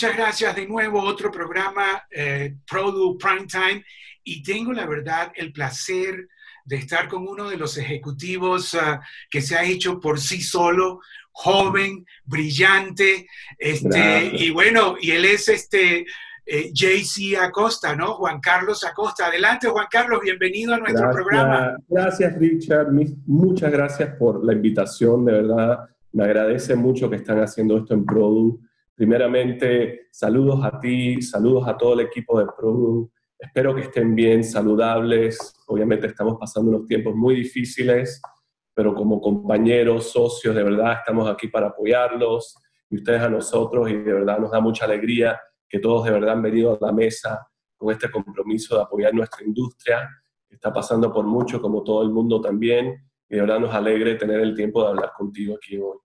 muchas gracias de nuevo. Otro programa, eh, Produ Prime Time. Y tengo la verdad el placer de estar con uno de los ejecutivos ah, que se ha hecho por sí solo, joven, brillante, este, y bueno, y él es este eh, JC Acosta, ¿no? Juan Carlos Acosta. Adelante, Juan Carlos, bienvenido a nuestro programa. Gracias, Richard. Muchas gracias por la invitación, de verdad. Me agradece mucho que están haciendo esto en Produ. Primeramente, saludos a ti, saludos a todo el equipo de Produ. Espero que estén bien, saludables. Obviamente estamos pasando unos tiempos muy difíciles, pero como compañeros, socios, de verdad estamos aquí para apoyarlos y ustedes a nosotros y de verdad nos da mucha alegría que todos de verdad han venido a la mesa con este compromiso de apoyar nuestra industria, que está pasando por mucho como todo el mundo también, y de verdad nos alegre tener el tiempo de hablar contigo aquí hoy.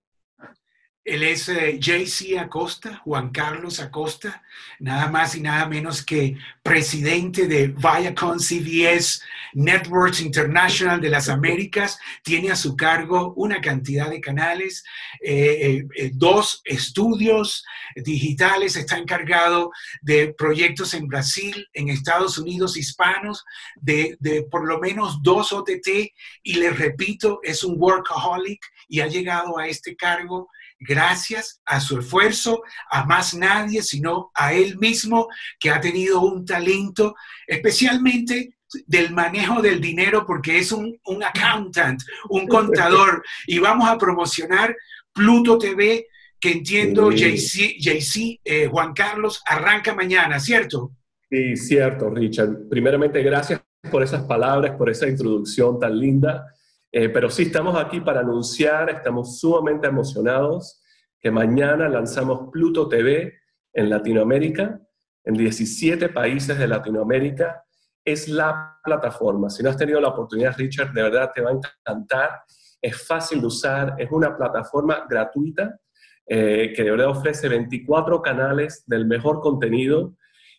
Él es eh, JC Acosta, Juan Carlos Acosta, nada más y nada menos que presidente de Viacom CBS Networks International de las Américas. Tiene a su cargo una cantidad de canales, eh, eh, dos estudios digitales. Está encargado de proyectos en Brasil, en Estados Unidos hispanos, de, de por lo menos dos OTT. Y le repito, es un workaholic y ha llegado a este cargo gracias a su esfuerzo, a más nadie, sino a él mismo, que ha tenido un talento, especialmente del manejo del dinero, porque es un, accountant, un contador, y vamos a promocionar Pluto TV, que entiendo, JC, eh, Juan Carlos, arranca mañana, ¿cierto? Sí, cierto, Richard. Primeramente, gracias por esas palabras, por esa introducción tan linda. Eh, pero sí, estamos aquí para anunciar, estamos sumamente emocionados que mañana lanzamos Pluto TV en Latinoamérica, en 17 países de Latinoamérica. Es la plataforma. Si no has tenido la oportunidad, Richard, de verdad te va a encantar. Es fácil de usar, es una plataforma gratuita eh, que de verdad ofrece 24 canales del mejor contenido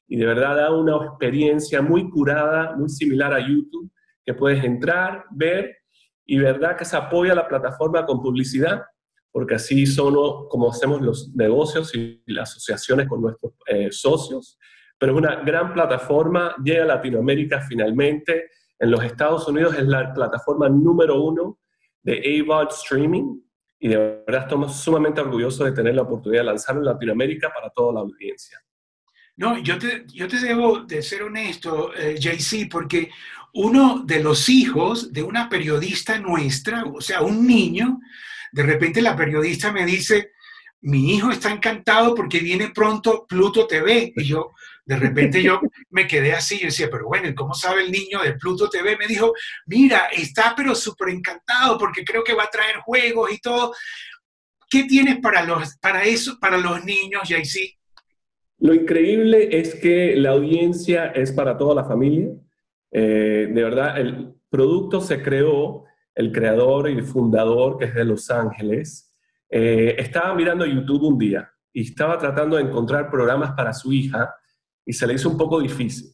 y de verdad da una experiencia muy curada, muy similar a YouTube, que puedes entrar, ver y verdad que se apoya la plataforma con publicidad, porque así son como hacemos los negocios y las asociaciones con nuestros eh, socios. Pero es una gran plataforma, llega a Latinoamérica finalmente. En los Estados Unidos es la plataforma número uno de AVOD streaming y de verdad estamos sumamente orgullosos de tener la oportunidad de lanzarlo en Latinoamérica para toda la audiencia. No, yo te, yo te debo de ser honesto, eh, JC, porque uno de los hijos de una periodista nuestra, o sea, un niño, de repente la periodista me dice, mi hijo está encantado porque viene pronto Pluto TV. Y yo, de repente yo me quedé así, yo decía, pero bueno, ¿y cómo sabe el niño de Pluto TV? Me dijo, mira, está pero súper encantado porque creo que va a traer juegos y todo. ¿Qué tienes para, los, para eso, para los niños, Jaycee? Lo increíble es que la audiencia es para toda la familia. Eh, de verdad, el producto se creó, el creador y el fundador, que es de Los Ángeles, eh, estaba mirando YouTube un día y estaba tratando de encontrar programas para su hija y se le hizo un poco difícil.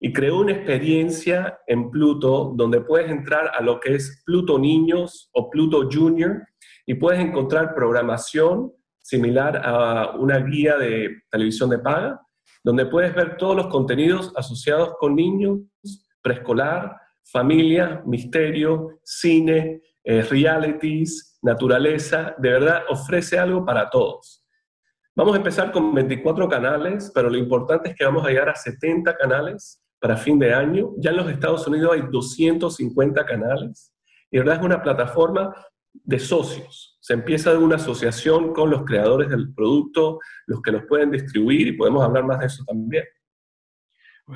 Y creó una experiencia en Pluto donde puedes entrar a lo que es Pluto Niños o Pluto Junior y puedes encontrar programación similar a una guía de televisión de paga, donde puedes ver todos los contenidos asociados con niños, preescolar, familia, misterio, cine, eh, realities, naturaleza. De verdad, ofrece algo para todos. Vamos a empezar con 24 canales, pero lo importante es que vamos a llegar a 70 canales para fin de año. Ya en los Estados Unidos hay 250 canales. Y de verdad es una plataforma de socios. Se empieza de una asociación con los creadores del producto, los que los pueden distribuir y podemos hablar más de eso también.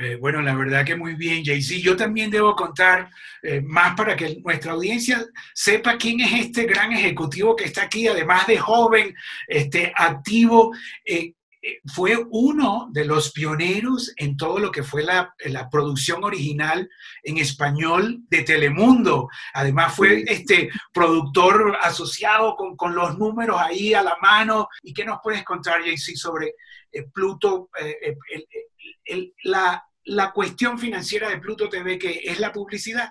Eh, bueno, la verdad que muy bien, Jay-Z. Yo también debo contar eh, más para que nuestra audiencia sepa quién es este gran ejecutivo que está aquí, además de joven, este, activo. Eh, fue uno de los pioneros en todo lo que fue la, producción original en español de Telemundo. Además fue este productor asociado con, los números ahí a la mano. ¿Y qué nos puedes contar, JC, sobre eh, Pluto, eh, eh, la, la cuestión financiera de Pluto TV, que es la publicidad?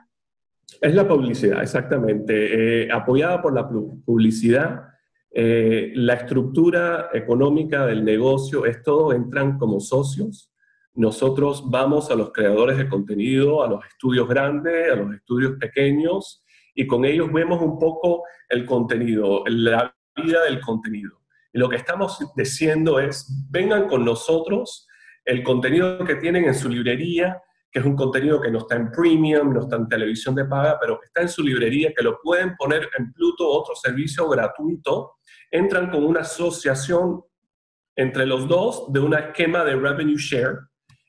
Es la publicidad, exactamente. apoyada por la publicidad Eh, la estructura económica del negocio es todo, entran como socios. Nosotros vamos a los creadores de contenido, a los estudios grandes, a los estudios pequeños, y con ellos vemos un poco el contenido, la vida del contenido. Y lo que estamos diciendo es, vengan con nosotros, el contenido que tienen en su librería, que es un contenido que no está en premium, no está en televisión de paga, pero que está en su librería, que lo pueden poner en Pluto, otro servicio gratuito, entran con una asociación entre los dos de un esquema de revenue share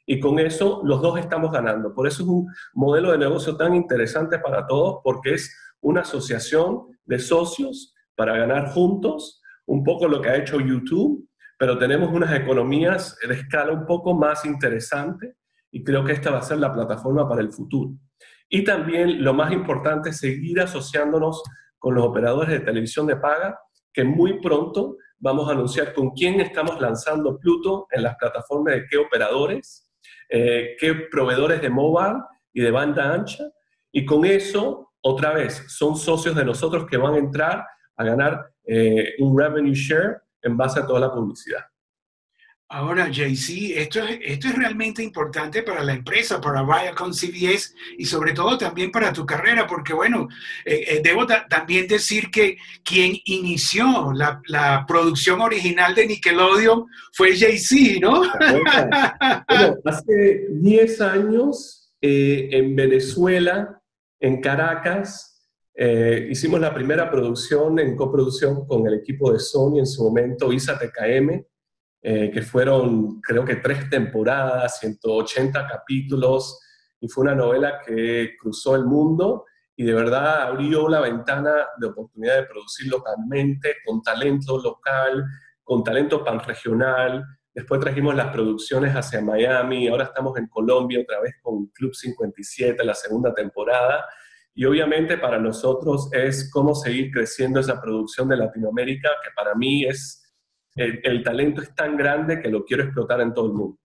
y con eso los dos estamos ganando. Por eso es un modelo de negocio tan interesante para todos, porque es una asociación de socios para ganar juntos, un poco lo que ha hecho YouTube, pero tenemos unas economías de escala un poco más interesantes y creo que esta va a ser la plataforma para el futuro. Y también lo más importante es seguir asociándonos con los operadores de televisión de paga, que muy pronto vamos a anunciar con quién estamos lanzando Pluto en las plataformas de qué operadores, eh, qué proveedores de mobile y de banda ancha. Y con eso, otra vez, son socios de nosotros que van a entrar a ganar eh, un revenue share en base a toda la publicidad. Ahora, JC, esto es, esto es realmente importante para la empresa, para Viacom CBS y sobre todo también para tu carrera, porque bueno, eh, eh, debo también decir que quien inició la, producción original de Nickelodeon fue JC, ¿no? bueno, hace 10 años eh, en Venezuela, en Caracas, hicimos la primera producción en coproducción con el equipo de Sony en su momento, ISA TKM eh, que fueron creo que tres temporadas, 180 capítulos, y fue una novela que cruzó el mundo y de verdad abrió la ventana de oportunidad de producir localmente, con talento local, con talento panregional. Después trajimos las producciones hacia Miami, ahora estamos en Colombia otra vez con Club 57, la segunda temporada. Y obviamente para nosotros es cómo seguir creciendo esa producción de Latinoamérica, que para mí es el, talento es tan grande que lo quiero explotar en todo el mundo.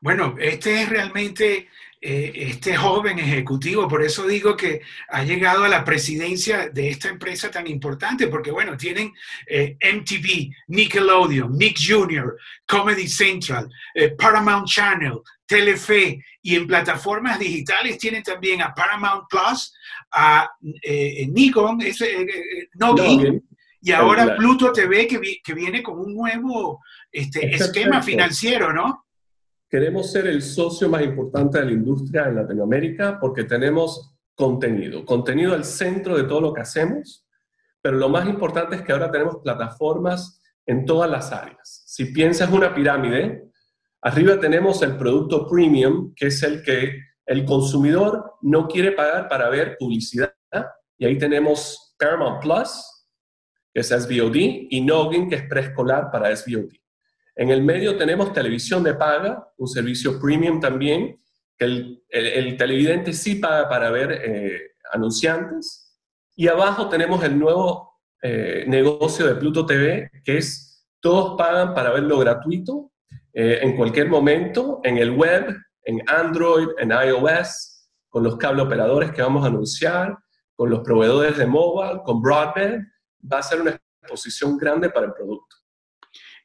Bueno, este es realmente eh, este joven ejecutivo, por eso digo que ha llegado a la presidencia de esta empresa tan importante, porque bueno, tienen eh, MTV, Nickelodeon, Nick Jr., Comedy Central, eh, Paramount Channel, Telefe, y en plataformas digitales tienen también a Paramount Plus, a Nikon, es, Noggin, y ahora Pluto TV que, que, viene con un nuevo este, esquema financiero, ¿no? Queremos ser el socio más importante de la industria en Latinoamérica porque tenemos contenido, contenido al centro de todo lo que hacemos, pero lo más importante es que ahora tenemos plataformas en todas las áreas. Si piensas una pirámide, arriba tenemos el producto premium, que es el que el consumidor no quiere pagar para ver publicidad, y ahí tenemos Paramount Plus, que es SVOD, y Noggin, que es preescolar para SVOD. En el medio tenemos televisión de paga, un servicio premium también, que el, televidente sí paga para ver eh, anunciantes. Y abajo tenemos el nuevo eh, negocio de Pluto TV, que es todos pagan para verlo gratuito eh, en cualquier momento, en el web, en Android, en iOS, con los cable operadores que vamos a anunciar, con los proveedores de mobile, con broadband va a ser una exposición grande para el producto.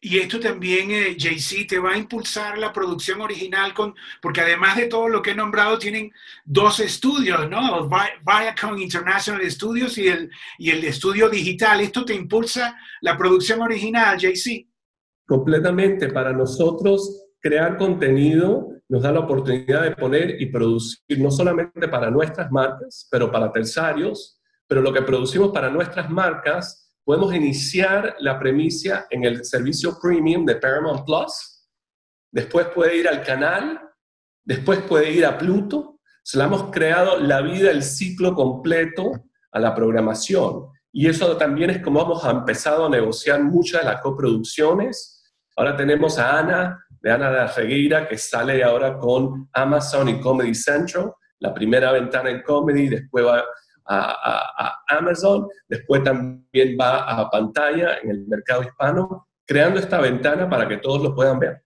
Y esto también, eh, JC, te va a impulsar la producción original, con, porque además de todo lo que he nombrado, tienen dos estudios, ¿no? Viacom International Studios y el, y el estudio digital. ¿Esto te impulsa la producción original, JC? Completamente. Para nosotros, crear contenido nos da la oportunidad de poner y producir no solamente para nuestras marcas, pero para terciarios, pero lo que producimos para nuestras marcas, podemos iniciar la premisa en el servicio premium de Paramount Plus, después puede ir al canal, después puede ir a Pluto. Se le hemos creado la vida, el ciclo completo a la programación. Y eso también es como hemos empezado a negociar muchas de las coproducciones. Ahora tenemos a Ana, de Ana de Regueira, que sale ahora con Amazon y Comedy Central, la primera ventana en comedy, después va a, Amazon, después también va a pantalla en el mercado hispano, creando esta ventana para que todos lo puedan ver.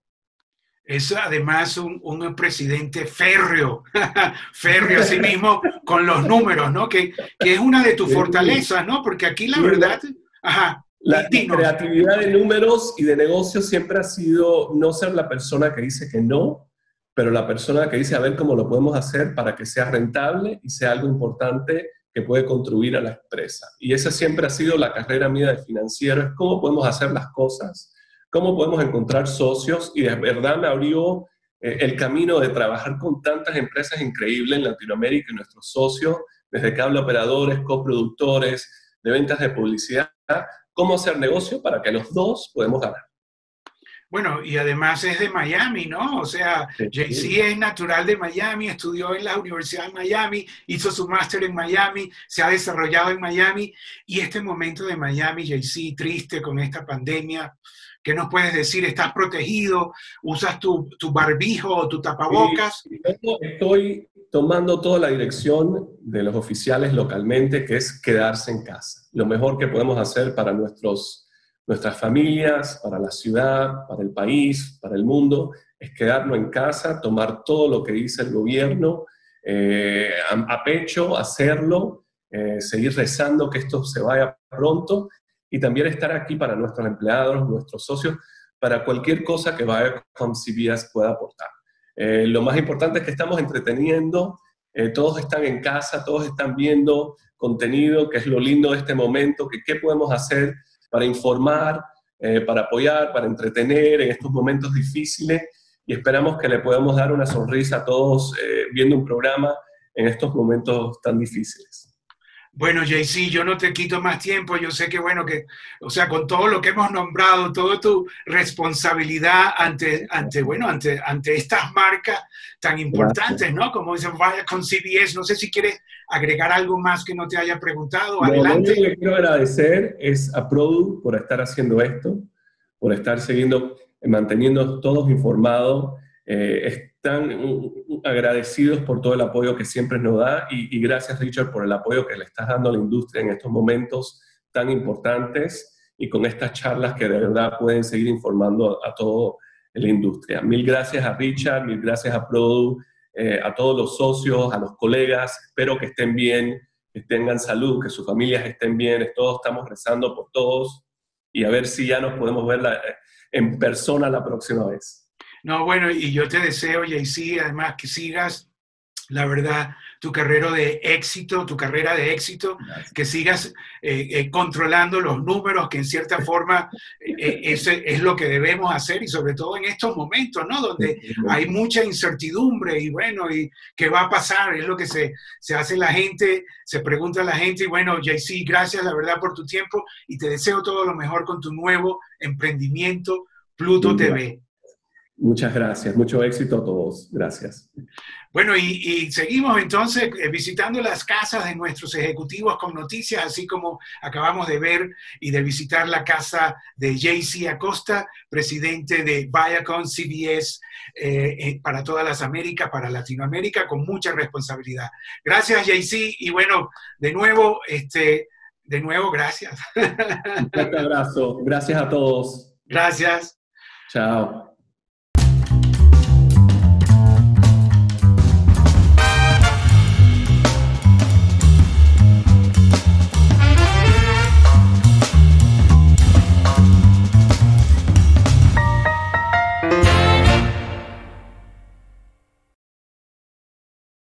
Es además un, un presidente férreo, férreo sí mismo con los números, ¿no? Que, que es una de tus fortalezas, ¿no? Porque aquí la verdad, ajá. La creatividad de números y de negocios siempre ha sido no ser la persona que dice que no, pero la persona que dice a ver cómo lo podemos hacer para que sea rentable y sea algo importante puede contribuir a la empresa. Y esa siempre ha sido la carrera mía de financiero, cómo podemos hacer las cosas, cómo podemos encontrar socios y de verdad me abrió eh, el camino de trabajar con tantas empresas increíbles en Latinoamérica y nuestros socios, desde cable operadores, coproductores, de ventas de publicidad, cómo hacer negocio para que los dos podemos ganar. Bueno, y además es de Miami, ¿no? O sea, JC es natural de Miami, estudió en la Universidad de Miami, hizo su máster en Miami, se ha desarrollado en Miami, y este momento de Miami, JC, triste con esta pandemia, ¿qué nos puedes decir? ¿Estás protegido? ¿Usas tu, tu barbijo o tu tapabocas? estoy tomando toda la dirección de los oficiales localmente, que es quedarse en casa. Lo mejor que podemos hacer para nuestros nuestras familias, para la ciudad, para el país, para el mundo, es quedarnos en casa, tomar todo lo que dice el gobierno eh, a, pecho, hacerlo, eh, seguir rezando que esto se vaya pronto y también estar aquí para nuestros empleados, nuestros socios, para cualquier cosa que con CBS pueda aportar. Eh, lo más importante es que estamos entreteniendo, todos están en casa, todos están viendo contenido, que es lo lindo de este momento, que qué podemos hacer para informar, eh, para apoyar, para entretener en estos momentos difíciles y esperamos que le podamos dar una sonrisa a todos eh, viendo un programa en estos momentos tan difíciles. Bueno, JC, yo no te quito más tiempo. Yo sé que, bueno, que, o sea, con todo lo que hemos nombrado, toda tu responsabilidad ante, ante bueno, ante, ante estas marcas tan importantes, ¿no? Como dicen, vaya con CBS. No sé si quieres agregar algo más que no te haya preguntado. Adelante. lo que quiero agradecer es a Produ por estar haciendo esto, por estar siguiendo, manteniendo todos informados. Eh, están agradecidos por todo el apoyo que siempre nos da y, gracias Richard por el apoyo que le estás dando a la industria en estos momentos tan importantes y con estas charlas que de verdad pueden seguir informando a, toda la industria. Mil gracias a Richard, mil gracias a Produ, eh, a todos los socios, a los colegas, espero que estén bien, que tengan salud, que sus familias estén bien, todos estamos rezando por todos y a ver si ya nos podemos ver en persona la próxima vez. No, bueno, y yo te deseo, JC, además que sigas, la verdad, tu carrera de éxito, tu carrera de éxito, que sigas eh, eh, controlando los números, que en cierta forma eh, ese es lo que debemos hacer y sobre todo en estos momentos, ¿no? Donde hay mucha incertidumbre y bueno, ¿y qué va a pasar? Es lo que se, se hace la gente, se pregunta la gente y bueno, JC, gracias la verdad por tu tiempo y te deseo todo lo mejor con tu nuevo emprendimiento, Pluto TV. Muchas gracias, mucho éxito a todos. Gracias. Bueno, y, seguimos entonces eh, visitando las casas de nuestros ejecutivos con noticias, así como acabamos de ver y de visitar la casa de JC Acosta, presidente de Viacom CBS eh, eh, para todas las Américas, para Latinoamérica, con mucha responsabilidad. Gracias, JC, y bueno, de nuevo, este, de nuevo, gracias. Un fuerte abrazo. Gracias a todos. Gracias. Chao.